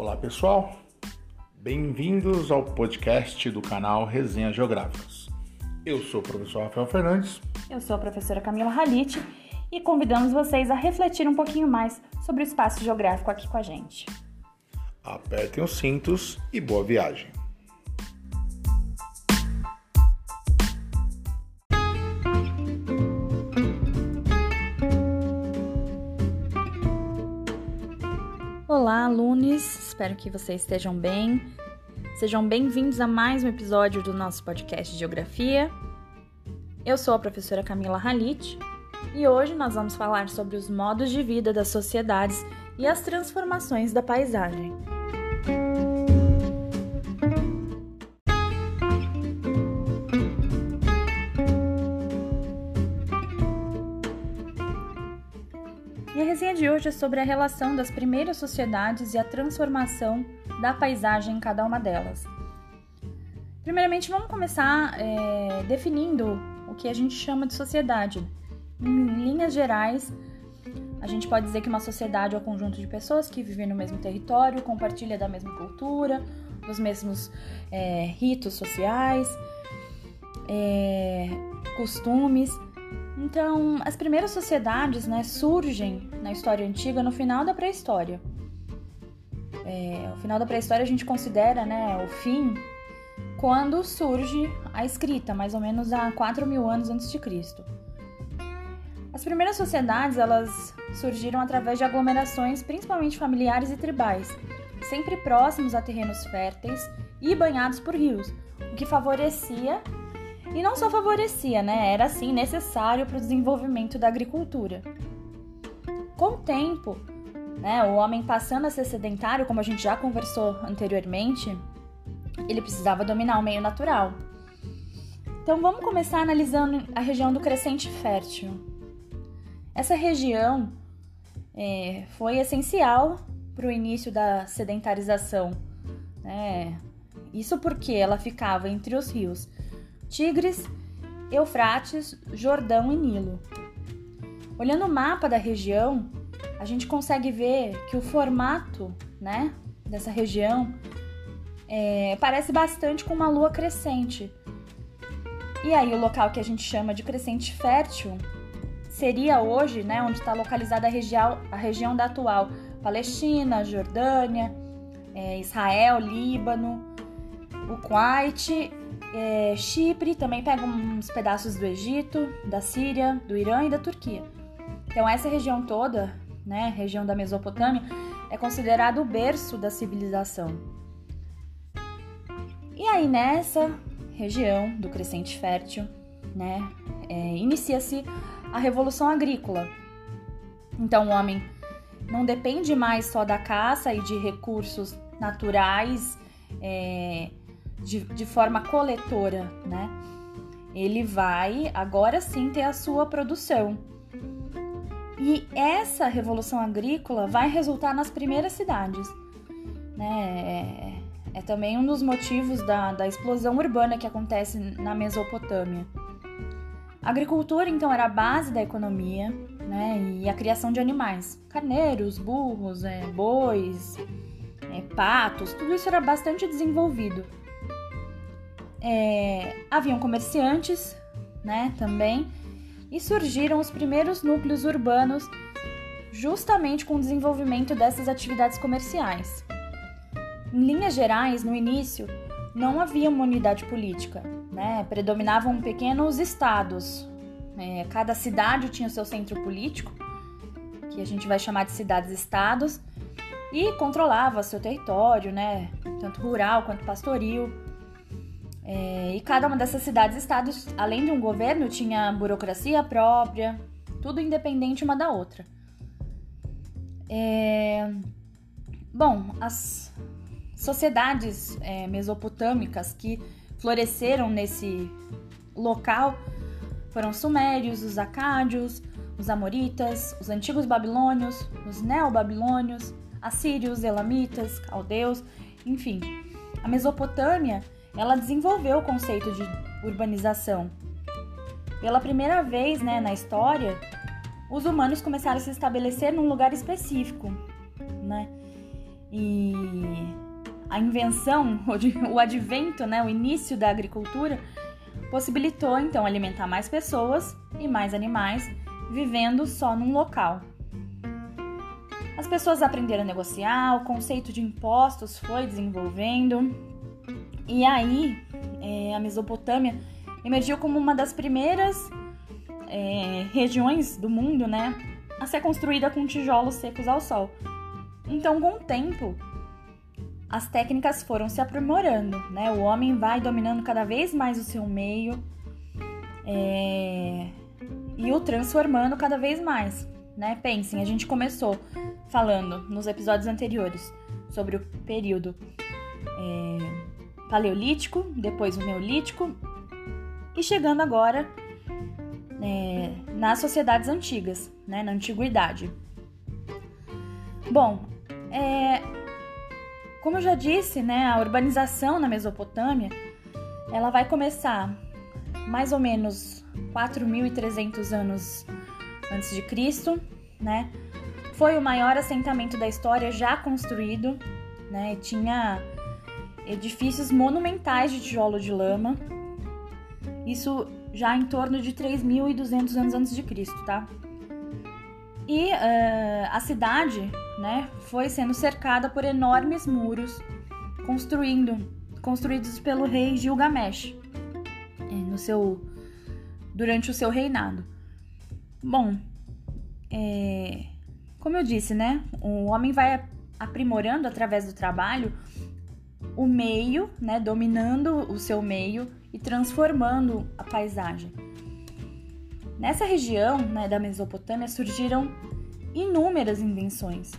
Olá pessoal, bem-vindos ao podcast do canal Resenha Geográficas. Eu sou o professor Rafael Fernandes. Eu sou a professora Camila Halite e convidamos vocês a refletir um pouquinho mais sobre o espaço geográfico aqui com a gente. Apertem os cintos e boa viagem! Olá, alunos! Espero que vocês estejam bem. Sejam bem-vindos a mais um episódio do nosso podcast de Geografia. Eu sou a professora Camila Halit e hoje nós vamos falar sobre os modos de vida das sociedades e as transformações da paisagem. De hoje é sobre a relação das primeiras sociedades e a transformação da paisagem em cada uma delas. Primeiramente, vamos começar é, definindo o que a gente chama de sociedade. Em linhas gerais, a gente pode dizer que uma sociedade é um conjunto de pessoas que vivem no mesmo território, compartilha da mesma cultura, dos mesmos é, ritos sociais, é, costumes. Então, as primeiras sociedades né, surgem na história antiga no final da pré-história. É, o final da pré-história a gente considera né, o fim quando surge a escrita, mais ou menos há 4 mil anos antes de Cristo. As primeiras sociedades elas surgiram através de aglomerações, principalmente familiares e tribais, sempre próximos a terrenos férteis e banhados por rios, o que favorecia e não só favorecia, né? Era assim necessário para o desenvolvimento da agricultura. Com o tempo, né, o homem passando a ser sedentário, como a gente já conversou anteriormente, ele precisava dominar o meio natural. Então vamos começar analisando a região do crescente fértil. Essa região é, foi essencial para o início da sedentarização. Né? Isso porque ela ficava entre os rios Tigres, Eufrates, Jordão e Nilo. Olhando o mapa da região, a gente consegue ver que o formato né, dessa região é, parece bastante com uma lua crescente. E aí, o local que a gente chama de crescente fértil seria hoje, né, onde está localizada a região, a região da atual Palestina, Jordânia, é, Israel, Líbano, o Kuwait é, Chipre também pega uns pedaços do Egito, da Síria, do Irã e da Turquia. Então essa região toda, né, região da Mesopotâmia, é considerado o berço da civilização. E aí nessa região do crescente fértil, né, é, inicia-se a revolução agrícola. Então o homem não depende mais só da caça e de recursos naturais é, de, de forma coletora, né? Ele vai agora sim ter a sua produção. E essa revolução agrícola vai resultar nas primeiras cidades. Né? É, é também um dos motivos da, da explosão urbana que acontece na Mesopotâmia. A agricultura, então, era a base da economia né? e a criação de animais. Carneiros, burros, é, bois, é, patos, tudo isso era bastante desenvolvido é, haviam comerciantes, né, também, e surgiram os primeiros núcleos urbanos justamente com o desenvolvimento dessas atividades comerciais. Em linhas gerais, no início, não havia uma unidade política, né? predominavam pequenos estados. É, cada cidade tinha o seu centro político, que a gente vai chamar de cidades-estados, e controlava seu território, né? tanto rural quanto pastoril. É, e cada uma dessas cidades-estados, além de um governo, tinha burocracia própria, tudo independente uma da outra. É, bom, as sociedades é, mesopotâmicas que floresceram nesse local foram os sumérios, os acádios, os amoritas, os antigos babilônios, os neobabilônios, assírios, elamitas, caldeus, enfim. A Mesopotâmia ela desenvolveu o conceito de urbanização. Pela primeira vez né, na história, os humanos começaram a se estabelecer num lugar específico, né? e a invenção, o advento, né, o início da agricultura, possibilitou então alimentar mais pessoas e mais animais vivendo só num local. As pessoas aprenderam a negociar, o conceito de impostos foi desenvolvendo, e aí é, a Mesopotâmia emergiu como uma das primeiras é, regiões do mundo, né, a ser construída com tijolos secos ao sol. Então, com o tempo, as técnicas foram se aprimorando, né? O homem vai dominando cada vez mais o seu meio é... e o transformando cada vez mais, né? Pensem, a gente começou falando nos episódios anteriores sobre o período é... paleolítico, depois o neolítico e chegando agora é... nas sociedades antigas, né? Na antiguidade. Bom, é, como eu já disse, né, a urbanização na Mesopotâmia, ela vai começar mais ou menos 4.300 anos antes de Cristo, né? Foi o maior assentamento da história já construído, né? Tinha edifícios monumentais de tijolo de lama. Isso já em torno de 3.200 anos antes de Cristo, tá? E uh, a cidade né, foi sendo cercada por enormes muros construindo, construídos pelo rei Gilgamesh é, no seu, durante o seu reinado. Bom, é, como eu disse, né, o homem vai aprimorando através do trabalho o meio, né, dominando o seu meio e transformando a paisagem. Nessa região né, da Mesopotâmia surgiram inúmeras invenções.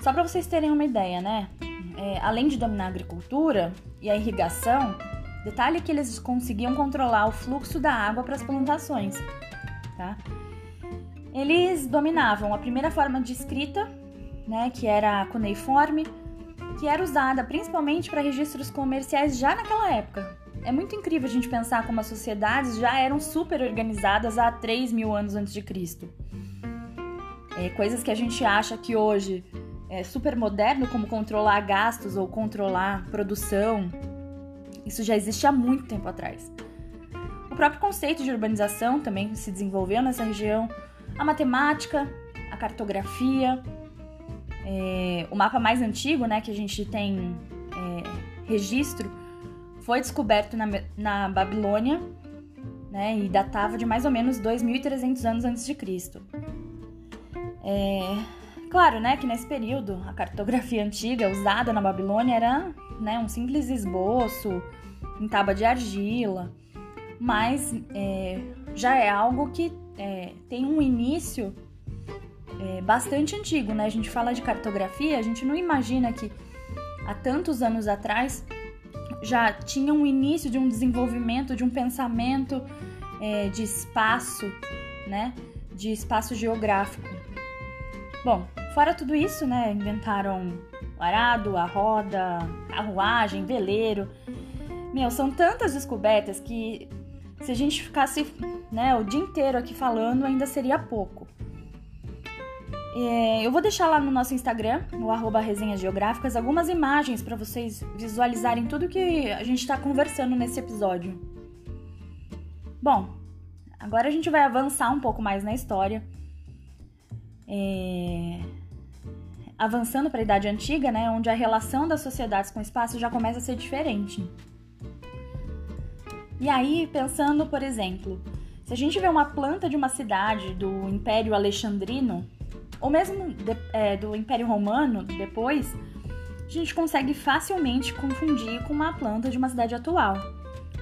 Só para vocês terem uma ideia, né? É, além de dominar a agricultura e a irrigação, detalhe que eles conseguiam controlar o fluxo da água para as plantações, tá? Eles dominavam a primeira forma de escrita, né, que era a cuneiforme, que era usada principalmente para registros comerciais já naquela época, é muito incrível a gente pensar como as sociedades já eram super organizadas há 3 mil anos antes de Cristo. É, coisas que a gente acha que hoje é super moderno, como controlar gastos ou controlar produção, isso já existe há muito tempo atrás. O próprio conceito de urbanização também se desenvolveu nessa região, a matemática, a cartografia, é, o mapa mais antigo, né, que a gente tem é, registro foi descoberto na, na Babilônia né, e datava de mais ou menos 2.300 anos antes de Cristo. É, claro, né, que nesse período a cartografia antiga usada na Babilônia era né, um simples esboço em tábua de argila, mas é, já é algo que é, tem um início é, bastante antigo, né? A gente fala de cartografia, a gente não imagina que há tantos anos atrás já tinha um início de um desenvolvimento, de um pensamento é, de espaço, né? De espaço geográfico. Bom, fora tudo isso, né? Inventaram o arado, a roda, carruagem, veleiro. Meu, são tantas descobertas que se a gente ficasse né, o dia inteiro aqui falando, ainda seria pouco. É, eu vou deixar lá no nosso Instagram, no arroba resenhas geográficas, algumas imagens para vocês visualizarem tudo que a gente está conversando nesse episódio. Bom, agora a gente vai avançar um pouco mais na história. É... Avançando para a Idade Antiga, né, onde a relação das sociedades com o espaço já começa a ser diferente. E aí, pensando, por exemplo, se a gente vê uma planta de uma cidade do Império Alexandrino, ou mesmo de, é, do Império Romano, depois, a gente consegue facilmente confundir com uma planta de uma cidade atual.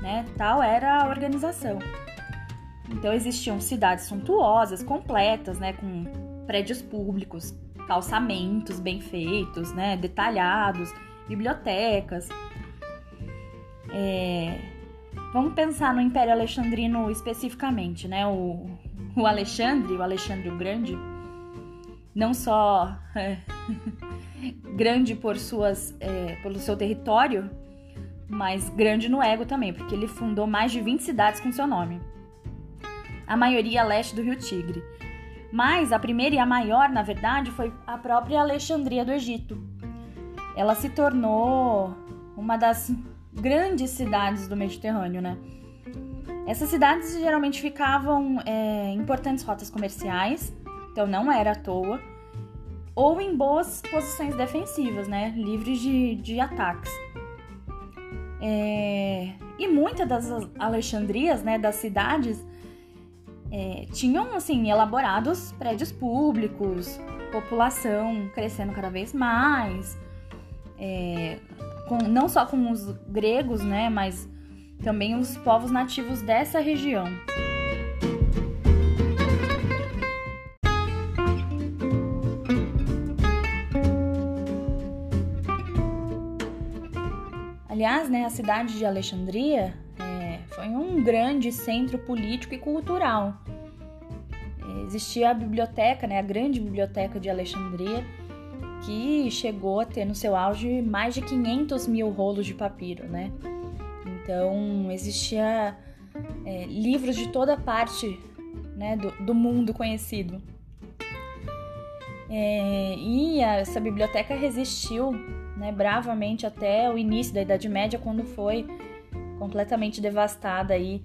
Né? Tal era a organização. Então existiam cidades suntuosas, completas, né, com prédios públicos, calçamentos bem feitos, né, detalhados, bibliotecas. É... Vamos pensar no Império Alexandrino especificamente, né? O, o Alexandre, o Alexandre o Grande, não só é, grande por suas, é, pelo seu território, mas grande no ego também, porque ele fundou mais de 20 cidades com seu nome. A maioria a leste do Rio Tigre. Mas a primeira e a maior, na verdade, foi a própria Alexandria do Egito. ela se tornou uma das grandes cidades do Mediterrâneo, né? Essas cidades geralmente ficavam é, em importantes rotas comerciais, então não era à toa, ou em boas posições defensivas, né? Livres de, de ataques. É, e muitas das Alexandrias, né, das cidades, é, tinham assim elaborados prédios públicos, população crescendo cada vez mais, é, com, não só com os gregos, né, mas também os povos nativos dessa região. Aliás, né, a cidade de Alexandria é, foi um grande centro político e cultural. Existia a biblioteca, né, a grande biblioteca de Alexandria, que chegou a ter no seu auge mais de 500 mil rolos de papiro, né? Então existia é, livros de toda parte né, do, do mundo conhecido. É, e essa biblioteca resistiu né, bravamente até o início da Idade Média, quando foi completamente devastada aí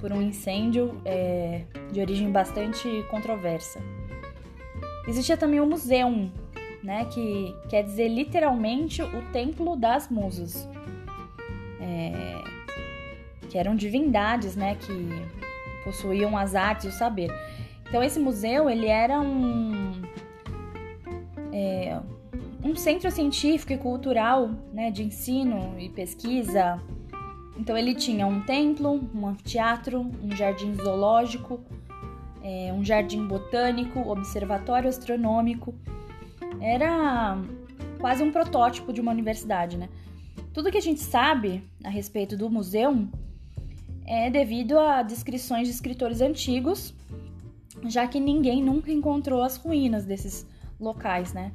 por um incêndio é, de origem bastante controversa. Existia também o um museu, né, que quer dizer literalmente o Templo das Musas, é, que eram divindades, né, que possuíam as artes e o saber. Então esse museu ele era um é, um centro científico e cultural, né, de ensino e pesquisa. Então ele tinha um templo, um anfiteatro, um jardim zoológico, é, um jardim botânico, observatório astronômico. Era quase um protótipo de uma universidade, né? Tudo que a gente sabe a respeito do museu é devido a descrições de escritores antigos, já que ninguém nunca encontrou as ruínas desses locais, né?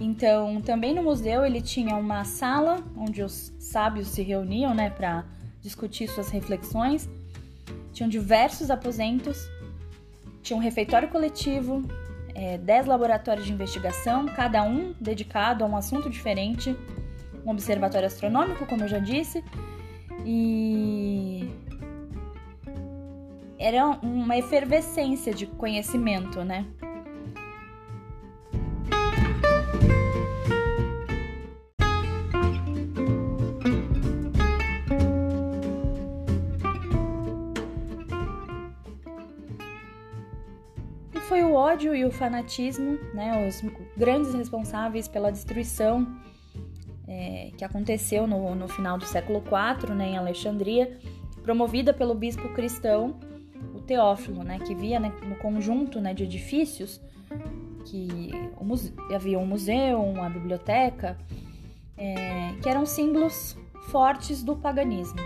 Então, também no museu ele tinha uma sala onde os sábios se reuniam, né, para discutir suas reflexões. Tinham diversos aposentos, tinha um refeitório coletivo, é, dez laboratórios de investigação, cada um dedicado a um assunto diferente um observatório astronômico, como eu já disse, e era uma efervescência de conhecimento, né? Ódio e o fanatismo, né, os grandes responsáveis pela destruição é, que aconteceu no, no, final do século IV, né, em Alexandria, promovida pelo bispo cristão, o Teófilo, né, que via né, no conjunto né, de edifícios que muse... havia um museu, uma biblioteca, é, que eram símbolos fortes do paganismo.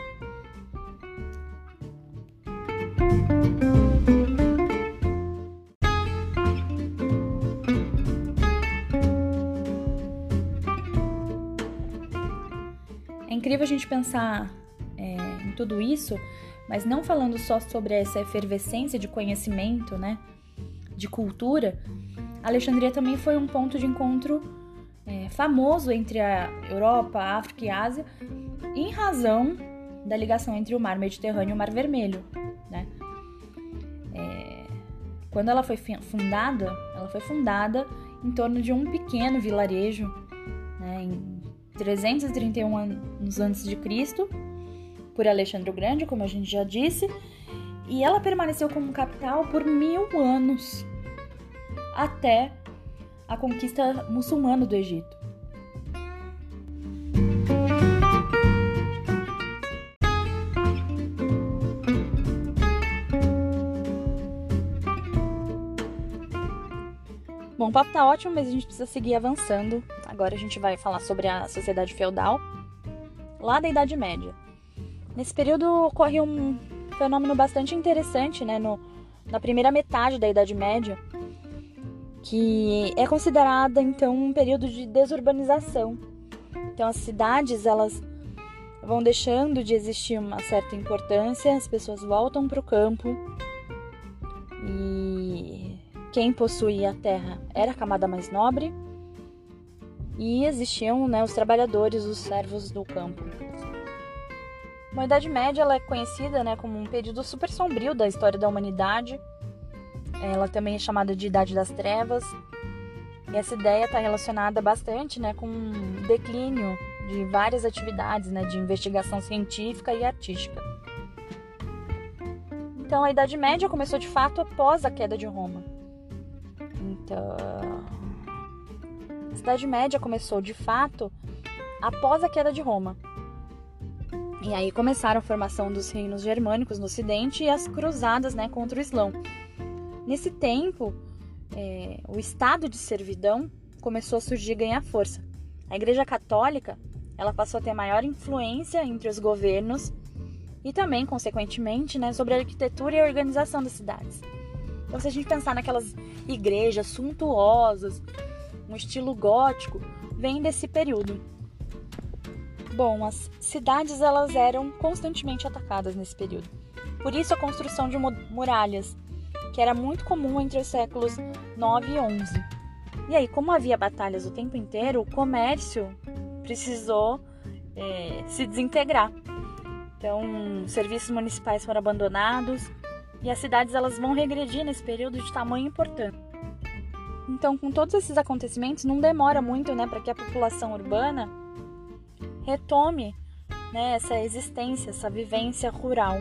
A gente pensar é, em tudo isso, mas não falando só sobre essa efervescência de conhecimento, né, de cultura. Alexandria também foi um ponto de encontro é, famoso entre a Europa, a África e a Ásia, em razão da ligação entre o Mar Mediterrâneo e o Mar Vermelho, né? É, quando ela foi fundada, ela foi fundada em torno de um pequeno vilarejo, né, em 331 anos antes de Cristo, por Alexandre o Grande, como a gente já disse, e ela permaneceu como capital por mil anos, até a conquista muçulmana do Egito. Bom, o papo tá ótimo, mas a gente precisa seguir avançando. Agora a gente vai falar sobre a sociedade feudal, lá da Idade Média. Nesse período ocorre um fenômeno bastante interessante, né, no, na primeira metade da Idade Média, que é considerada então um período de desurbanização. Então as cidades elas vão deixando de existir uma certa importância, as pessoas voltam para o campo e quem possuía a terra era a camada mais nobre e existiam né, os trabalhadores, os servos do campo. A Idade Média ela é conhecida né, como um período super sombrio da história da humanidade. Ela também é chamada de Idade das Trevas. E essa ideia está relacionada bastante né, com o declínio de várias atividades né, de investigação científica e artística. Então, a Idade Média começou de fato após a queda de Roma. Então, Idade Média começou de fato após a queda de Roma. E aí começaram a formação dos reinos germânicos no Ocidente e as cruzadas né, contra o Islão. Nesse tempo, é, o estado de servidão começou a surgir e ganhar força. A Igreja Católica ela passou a ter maior influência entre os governos e também, consequentemente, né, sobre a arquitetura e a organização das cidades. Então, se a gente pensar naquelas igrejas suntuosas, um estilo gótico, vem desse período. Bom, as cidades elas eram constantemente atacadas nesse período. Por isso a construção de muralhas, que era muito comum entre os séculos 9 e 11. E aí, como havia batalhas o tempo inteiro, o comércio precisou é, se desintegrar. Então, serviços municipais foram abandonados e as cidades elas vão regredir nesse período de tamanho importante. Então, com todos esses acontecimentos, não demora muito, né, para que a população urbana retome, né, essa existência, essa vivência rural.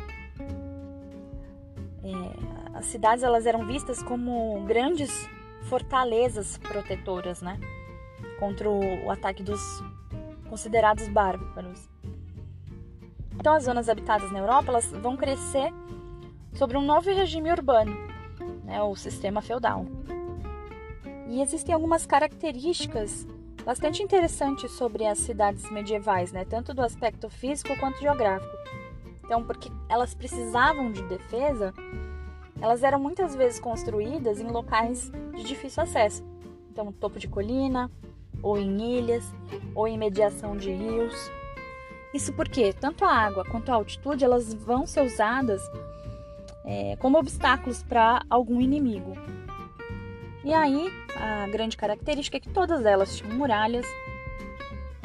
É, as cidades elas eram vistas como grandes fortalezas protetoras, né, contra o, o ataque dos considerados bárbaros. Então, as zonas habitadas na Europa elas vão crescer sobre um novo regime urbano, né, o sistema feudal. E existem algumas características bastante interessantes sobre as cidades medievais, né, tanto do aspecto físico quanto geográfico. Então, porque elas precisavam de defesa, elas eram muitas vezes construídas em locais de difícil acesso. Então, topo de colina, ou em ilhas, ou em mediação de rios. Isso porque tanto a água quanto a altitude elas vão ser usadas é, como obstáculos para algum inimigo. E aí a grande característica é que todas elas tinham muralhas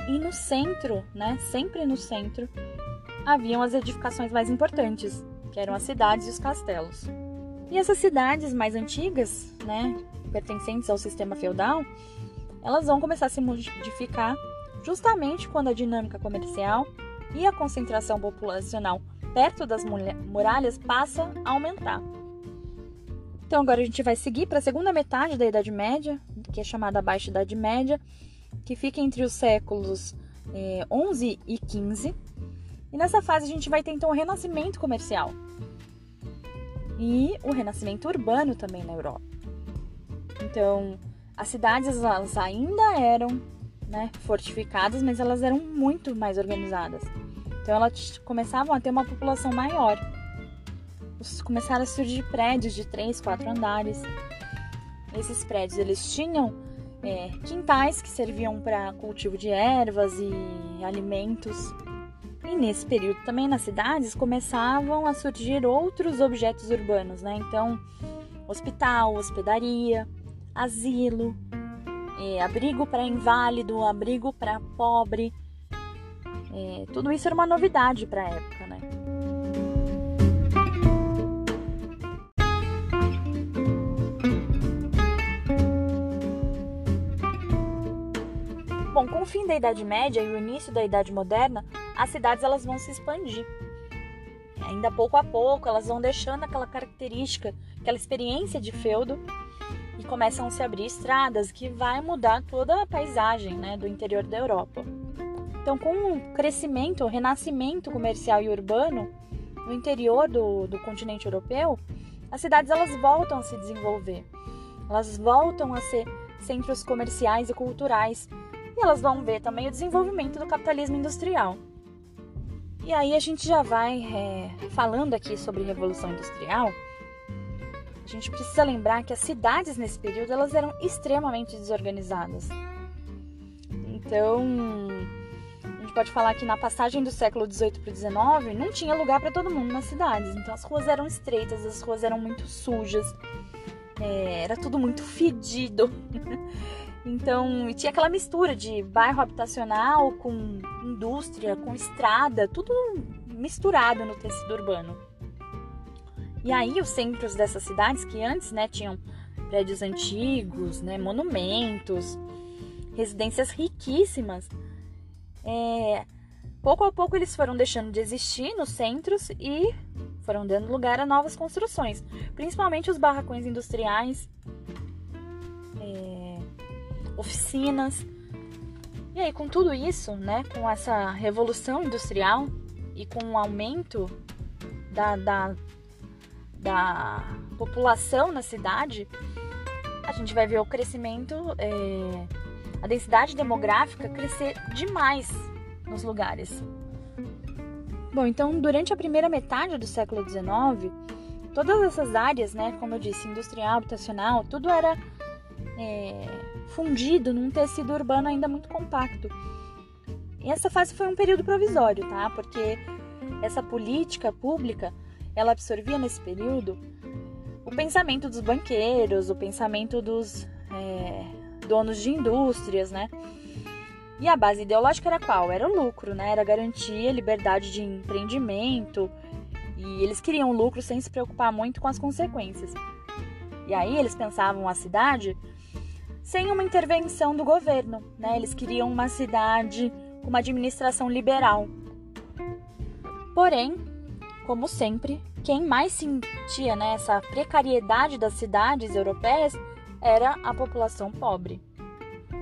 e no centro, né, sempre no centro, haviam as edificações mais importantes, que eram as cidades e os castelos. E essas cidades mais antigas, né, pertencentes ao sistema feudal, elas vão começar a se modificar justamente quando a dinâmica comercial e a concentração populacional perto das muralhas passa a aumentar. Então agora a gente vai seguir para a segunda metade da Idade Média, que é chamada Baixa Idade Média, que fica entre os séculos é, 11 e 15. E nessa fase a gente vai ter então o renascimento comercial e o renascimento urbano também na Europa. Então, as cidades elas ainda eram né, fortificadas, mas elas eram muito mais organizadas. Então elas começavam a ter uma população maior. Começaram a surgir prédios de três, quatro andares. Esses prédios eles tinham é, quintais que serviam para cultivo de ervas e alimentos. E nesse período também nas cidades começavam a surgir outros objetos urbanos, né? Então, hospital, hospedaria, asilo, é, abrigo para inválido, abrigo para pobre. É, tudo isso era uma novidade para a época, né? Fim da Idade Média e o início da Idade Moderna, as cidades elas vão se expandir. Ainda pouco a pouco, elas vão deixando aquela característica, aquela experiência de feudo e começam a se abrir estradas que vai mudar toda a paisagem né, do interior da Europa. Então, com o crescimento, o renascimento comercial e urbano no interior do, do continente europeu, as cidades elas voltam a se desenvolver, elas voltam a ser centros comerciais e culturais e elas vão ver também o desenvolvimento do capitalismo industrial. E aí a gente já vai é, falando aqui sobre Revolução Industrial, a gente precisa lembrar que as cidades nesse período elas eram extremamente desorganizadas. Então, a gente pode falar que na passagem do século XVIII para o XIX não tinha lugar para todo mundo nas cidades. Então, as ruas eram estreitas, as ruas eram muito sujas, é, era tudo muito fedido. Então, tinha aquela mistura de bairro habitacional com indústria, com estrada, tudo misturado no tecido urbano. E aí os centros dessas cidades que antes, né, tinham prédios antigos, né, monumentos, residências riquíssimas, é, pouco a pouco eles foram deixando de existir nos centros e foram dando lugar a novas construções, principalmente os barracões industriais, é, oficinas. E aí, com tudo isso, né, com essa revolução industrial e com o aumento da, da, da população na cidade, a gente vai ver o crescimento, é, a densidade demográfica crescer demais nos lugares. Bom, então durante a primeira metade do século XIX, todas essas áreas, né, como eu disse, industrial, habitacional, tudo era é, fundido num tecido urbano ainda muito compacto. E essa fase foi um período provisório, tá? Porque essa política pública, ela absorvia nesse período o pensamento dos banqueiros, o pensamento dos é, donos de indústrias, né? E a base ideológica era qual? Era o lucro, né? Era garantir liberdade de empreendimento. E eles queriam lucro sem se preocupar muito com as consequências. E aí eles pensavam a cidade sem uma intervenção do governo, né? Eles queriam uma cidade com uma administração liberal. Porém, como sempre, quem mais sentia né, essa precariedade das cidades europeias era a população pobre.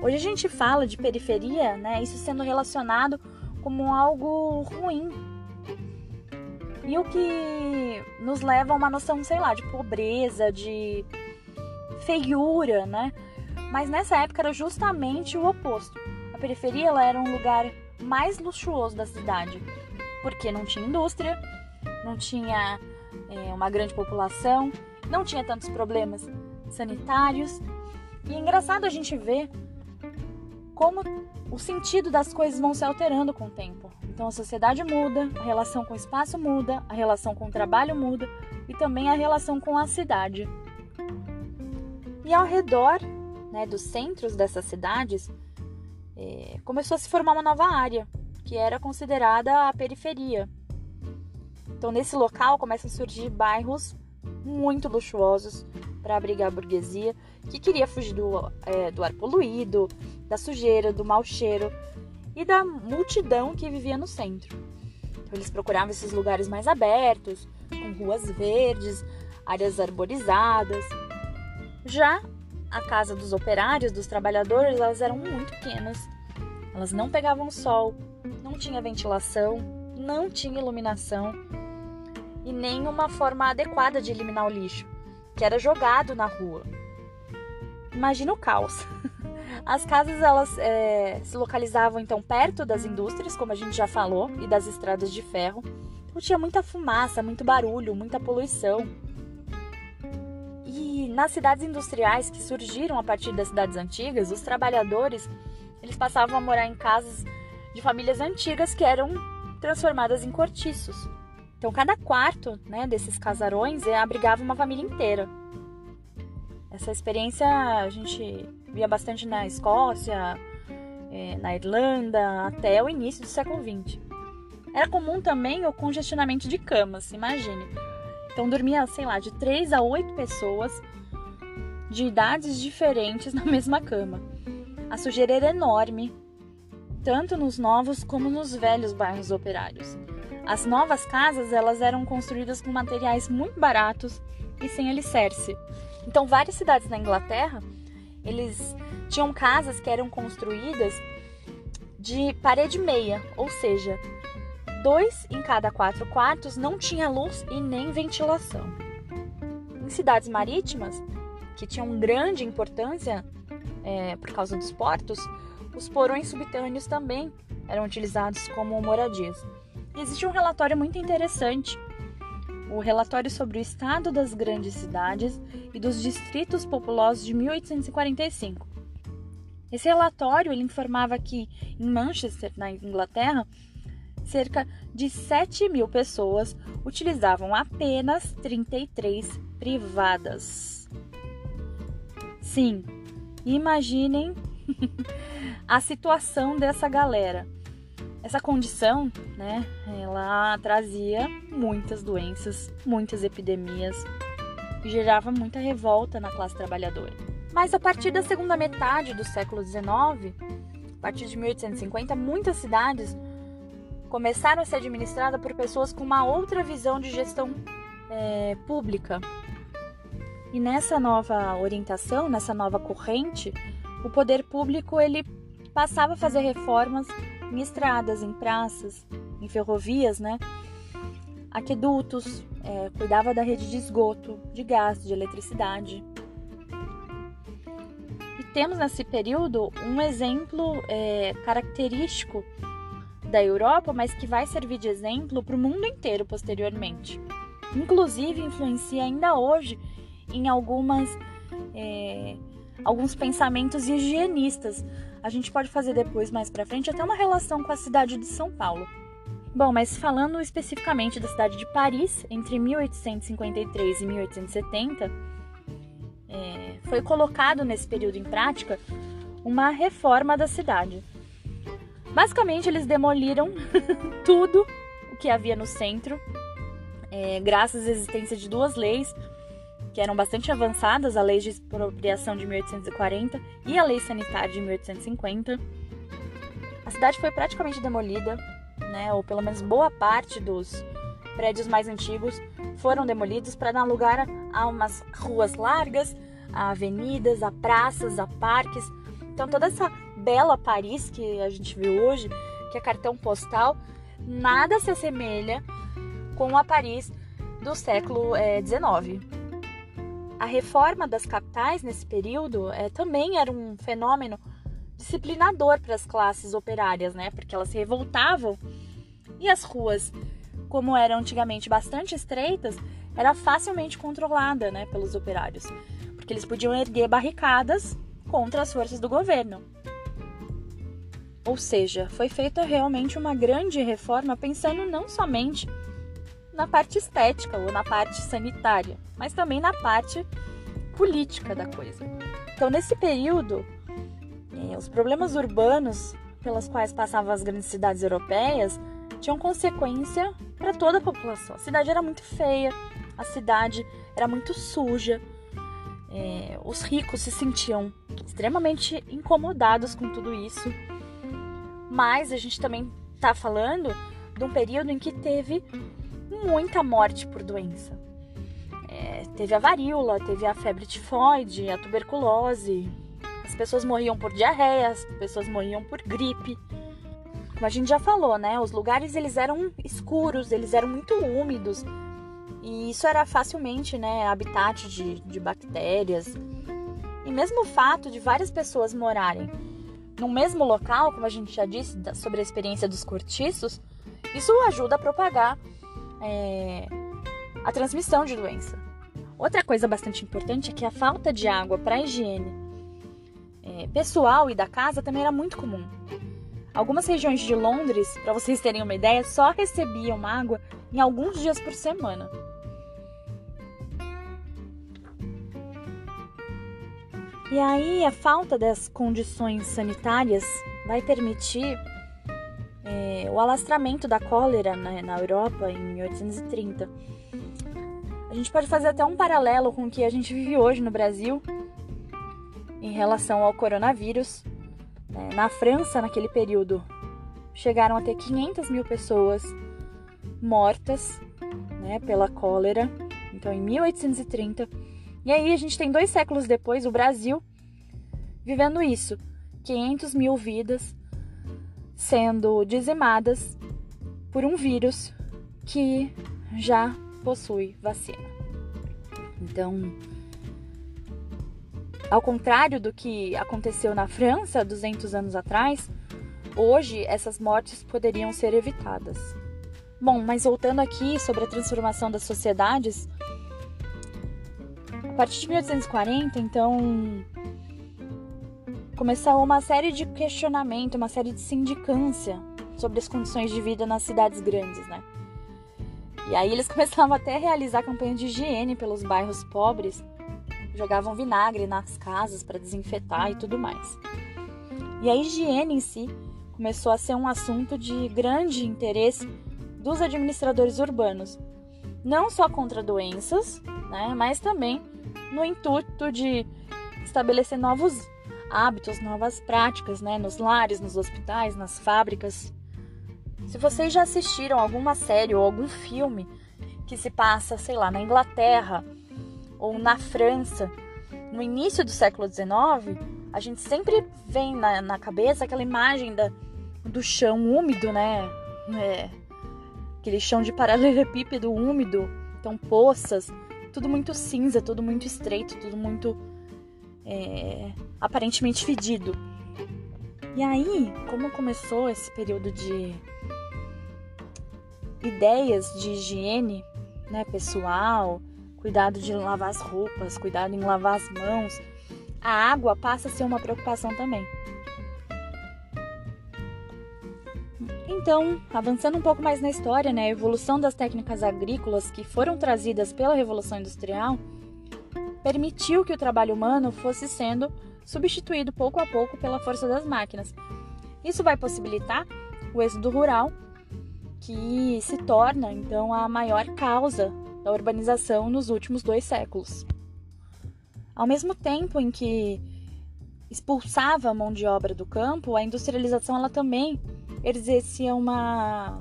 Hoje a gente fala de periferia, né, isso sendo relacionado como algo ruim. E o que nos leva a uma noção, sei lá, de pobreza, de feiura, né? Mas nessa época era justamente o oposto. A periferia ela era um lugar mais luxuoso da cidade, porque não tinha indústria, não tinha é, uma grande população, não tinha tantos problemas sanitários. E é engraçado a gente ver como o sentido das coisas vão se alterando com o tempo. Então a sociedade muda, a relação com o espaço muda, a relação com o trabalho muda e também a relação com a cidade. E ao redor né, dos centros dessas cidades é, começou a se formar uma nova área, que era considerada a periferia. Então nesse local começam a surgir bairros muito luxuosos para abrigar a burguesia que queria fugir do, é, do ar poluído, da sujeira, do mau cheiro e da multidão que vivia no centro. Então, eles procuravam esses lugares mais abertos, com ruas verdes, áreas arborizadas. Já a casa dos operários, dos trabalhadores, elas eram muito pequenas. Elas não pegavam sol, não tinha ventilação, não tinha iluminação e nem uma forma adequada de eliminar o lixo, que era jogado na rua. Imagina o caos. As casas elas é, se localizavam então perto das indústrias, como a gente já falou, e das estradas de ferro. Então tinha muita fumaça, muito barulho, muita poluição. Nas cidades industriais que surgiram a partir das cidades antigas, os trabalhadores eles passavam a morar em casas de famílias antigas que eram transformadas em cortiços. Então cada quarto né, desses casarões é, abrigava uma família inteira. Essa experiência a gente via bastante na Escócia, é, na Irlanda, até o início do século XX. Era comum também o congestionamento de camas, imagine. Então dormia, sei lá, de 3 a 8 pessoas de idades diferentes na mesma cama. A sujeira era enorme, tanto nos novos como nos velhos bairros operários. As novas casas elas eram construídas com materiais muito baratos e sem alicerce. Então, várias cidades na Inglaterra, eles tinham casas que eram construídas de parede meia, ou seja, dois em cada quatro quartos não tinha luz e nem ventilação. Em cidades marítimas, que tinham grande importância é, por causa dos portos, os porões subterrâneos também eram utilizados como moradias. E existe um relatório muito interessante o relatório sobre o estado das grandes cidades e dos distritos populosos de 1845. Esse relatório ele informava que em Manchester, na Inglaterra, cerca de 7 mil pessoas utilizavam apenas 33 privadas. Sim, imaginem a situação dessa galera. Essa condição, né, ela trazia muitas doenças, muitas epidemias e gerava muita revolta na classe trabalhadora. Mas a partir da segunda metade do século XIX, a partir de 1850, muitas cidades começaram a ser administradas por pessoas com uma outra visão de gestão é, pública. E nessa nova orientação, nessa nova corrente, o poder público ele passava a fazer reformas em estradas, em praças, em ferrovias, né? Aquedutos, é, cuidava da rede de esgoto, de gás, de eletricidade. E temos nesse período um exemplo é, característico da Europa, mas que vai servir de exemplo para o mundo inteiro posteriormente. Inclusive influencia ainda hoje em algumas é, alguns pensamentos higienistas. A gente pode fazer depois mais para frente até uma relação com a cidade de São Paulo. Bom, mas falando especificamente da cidade de Paris, entre 1853 e 1870, é, foi colocado nesse período em prática uma reforma da cidade. Basicamente, eles demoliram tudo o que havia no centro, é, graças à existência de duas leis que eram bastante avançadas, a Lei de Expropriação de 1840 e a Lei Sanitária de 1850. A cidade foi praticamente demolida, né, ou pelo menos boa parte dos prédios mais antigos foram demolidos para dar lugar a umas ruas largas, a avenidas, a praças, a parques. Então toda essa bela Paris que a gente viu hoje, que é cartão postal, nada se assemelha com a Paris do século XIX. Eh, a reforma das capitais nesse período é, também era um fenômeno disciplinador para as classes operárias, né? Porque elas se revoltavam e as ruas, como eram antigamente bastante estreitas, era facilmente controlada, né, pelos operários, porque eles podiam erguer barricadas contra as forças do governo. Ou seja, foi feita realmente uma grande reforma pensando não somente na parte estética ou na parte sanitária, mas também na parte política da coisa. Então, nesse período, eh, os problemas urbanos pelas quais passavam as grandes cidades europeias tinham consequência para toda a população. A cidade era muito feia, a cidade era muito suja, eh, os ricos se sentiam extremamente incomodados com tudo isso mas a gente também está falando de um período em que teve muita morte por doença. É, teve a varíola, teve a febre tifoide, a tuberculose. As pessoas morriam por diarreia, as pessoas morriam por gripe. Como a gente já falou, né? Os lugares eles eram escuros, eles eram muito úmidos. E isso era facilmente, né, habitat de, de bactérias. E mesmo o fato de várias pessoas morarem no mesmo local, como a gente já disse sobre a experiência dos cortiços, isso ajuda a propagar é, a transmissão de doença. Outra coisa bastante importante é que a falta de água para higiene é, pessoal e da casa também era muito comum. Algumas regiões de Londres, para vocês terem uma ideia, só recebiam água em alguns dias por semana. E aí a falta das condições sanitárias vai permitir é, o alastramento da cólera né, na Europa em 1830. A gente pode fazer até um paralelo com o que a gente vive hoje no Brasil em relação ao coronavírus. Né? Na França, naquele período, chegaram a ter 500 mil pessoas mortas né, pela cólera. Então, em 1830 e aí a gente tem dois séculos depois o Brasil vivendo isso, 500 mil vidas sendo dizimadas por um vírus que já possui vacina. Então, ao contrário do que aconteceu na França 200 anos atrás, hoje essas mortes poderiam ser evitadas. Bom, mas voltando aqui sobre a transformação das sociedades, a partir de 1840, então, começou uma série de questionamento, uma série de sindicância sobre as condições de vida nas cidades grandes, né? E aí eles começavam até a realizar campanhas de higiene pelos bairros pobres, jogavam vinagre nas casas para desinfetar e tudo mais. E a higiene em si começou a ser um assunto de grande interesse dos administradores urbanos, não só contra doenças, né, mas também no intuito de estabelecer novos hábitos, novas práticas, né, nos lares, nos hospitais, nas fábricas. Se vocês já assistiram alguma série ou algum filme que se passa, sei lá, na Inglaterra ou na França, no início do século XIX, a gente sempre vem na, na cabeça aquela imagem da, do chão úmido, né? É, aquele chão de paralelepípedo úmido, então poças, tudo muito cinza, tudo muito estreito, tudo muito é, aparentemente fedido. E aí, como começou esse período de ideias de higiene né, pessoal, cuidado de lavar as roupas, cuidado em lavar as mãos, a água passa a ser uma preocupação também. Então, avançando um pouco mais na história, né, a evolução das técnicas agrícolas que foram trazidas pela Revolução Industrial permitiu que o trabalho humano fosse sendo substituído pouco a pouco pela força das máquinas. Isso vai possibilitar o êxodo rural que se torna então a maior causa da urbanização nos últimos dois séculos. Ao mesmo tempo em que expulsava a mão de obra do campo, a industrialização ela também exercia uma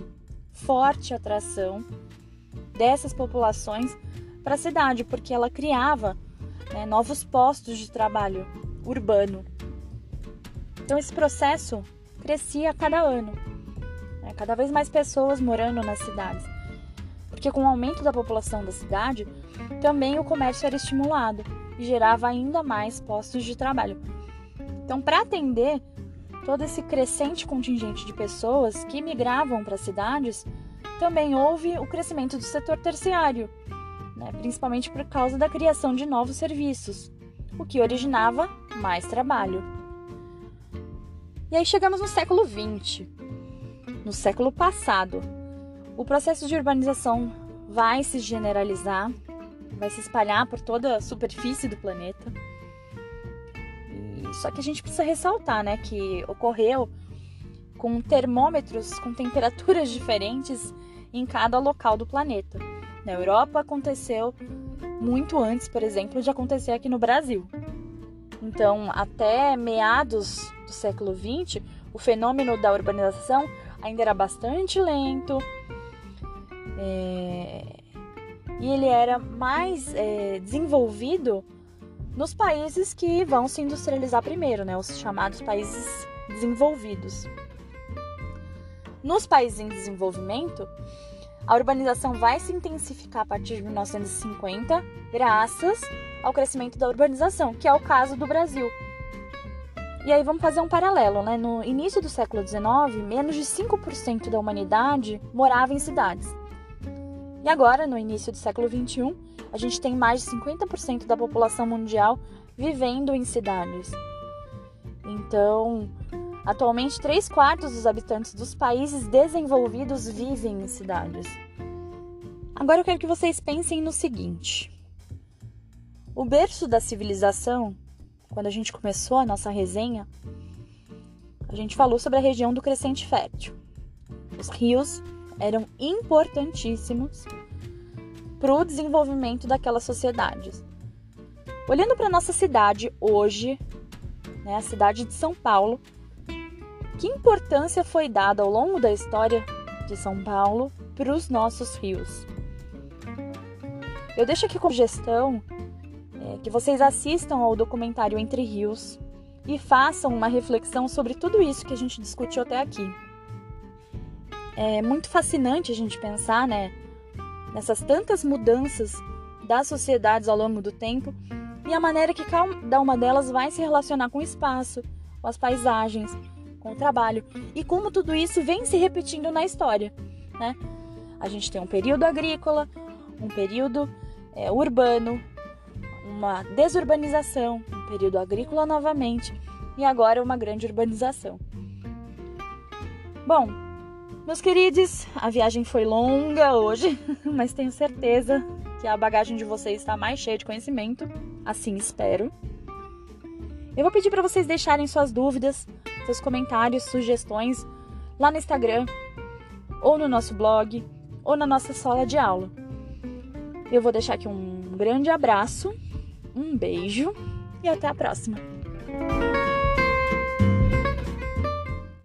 forte atração dessas populações para a cidade, porque ela criava né, novos postos de trabalho urbano. Então esse processo crescia a cada ano cada vez mais pessoas morando nas cidades. Porque com o aumento da população da cidade, também o comércio era estimulado e gerava ainda mais postos de trabalho. Então, para atender todo esse crescente contingente de pessoas que migravam para as cidades, também houve o crescimento do setor terciário, né, principalmente por causa da criação de novos serviços, o que originava mais trabalho. E aí chegamos no século XX no século passado. O processo de urbanização vai se generalizar, vai se espalhar por toda a superfície do planeta. Só que a gente precisa ressaltar, né, que ocorreu com termômetros com temperaturas diferentes em cada local do planeta. Na Europa aconteceu muito antes, por exemplo, de acontecer aqui no Brasil. Então, até meados do século XX, o fenômeno da urbanização ainda era bastante lento é, e ele era mais é, desenvolvido nos países que vão se industrializar primeiro, né, os chamados países desenvolvidos. Nos países em desenvolvimento, a urbanização vai se intensificar a partir de 1950, graças ao crescimento da urbanização, que é o caso do Brasil. E aí vamos fazer um paralelo, né? No início do século XIX, menos de 5% da humanidade morava em cidades. E agora, no início do século XXI, a gente tem mais de 50% da população mundial vivendo em cidades. Então, atualmente, 3 quartos dos habitantes dos países desenvolvidos vivem em cidades. Agora eu quero que vocês pensem no seguinte: o berço da civilização quando a gente começou a nossa resenha, a gente falou sobre a região do Crescente Fértil. Os rios eram importantíssimos para o desenvolvimento daquelas sociedades. Olhando para nossa cidade hoje, né, a cidade de São Paulo, que importância foi dada ao longo da história de São Paulo para os nossos rios? Eu deixo aqui como gestão é, que vocês assistam ao documentário Entre Rios e façam uma reflexão sobre tudo isso que a gente discutiu até aqui. É muito fascinante a gente pensar, né, nessas tantas mudanças das sociedades ao longo do tempo e a maneira que cada uma delas vai se relacionar com o espaço, com as paisagens, com o trabalho e como tudo isso vem se repetindo na história, né? A gente tem um período agrícola, um período é, urbano, uma desurbanização, um período agrícola novamente e agora uma grande urbanização. Bom, meus queridos, a viagem foi longa hoje, mas tenho certeza que a bagagem de vocês está mais cheia de conhecimento, assim espero. Eu vou pedir para vocês deixarem suas dúvidas seus comentários, sugestões lá no Instagram, ou no nosso blog, ou na nossa sala de aula. Eu vou deixar aqui um grande abraço, um beijo e até a próxima!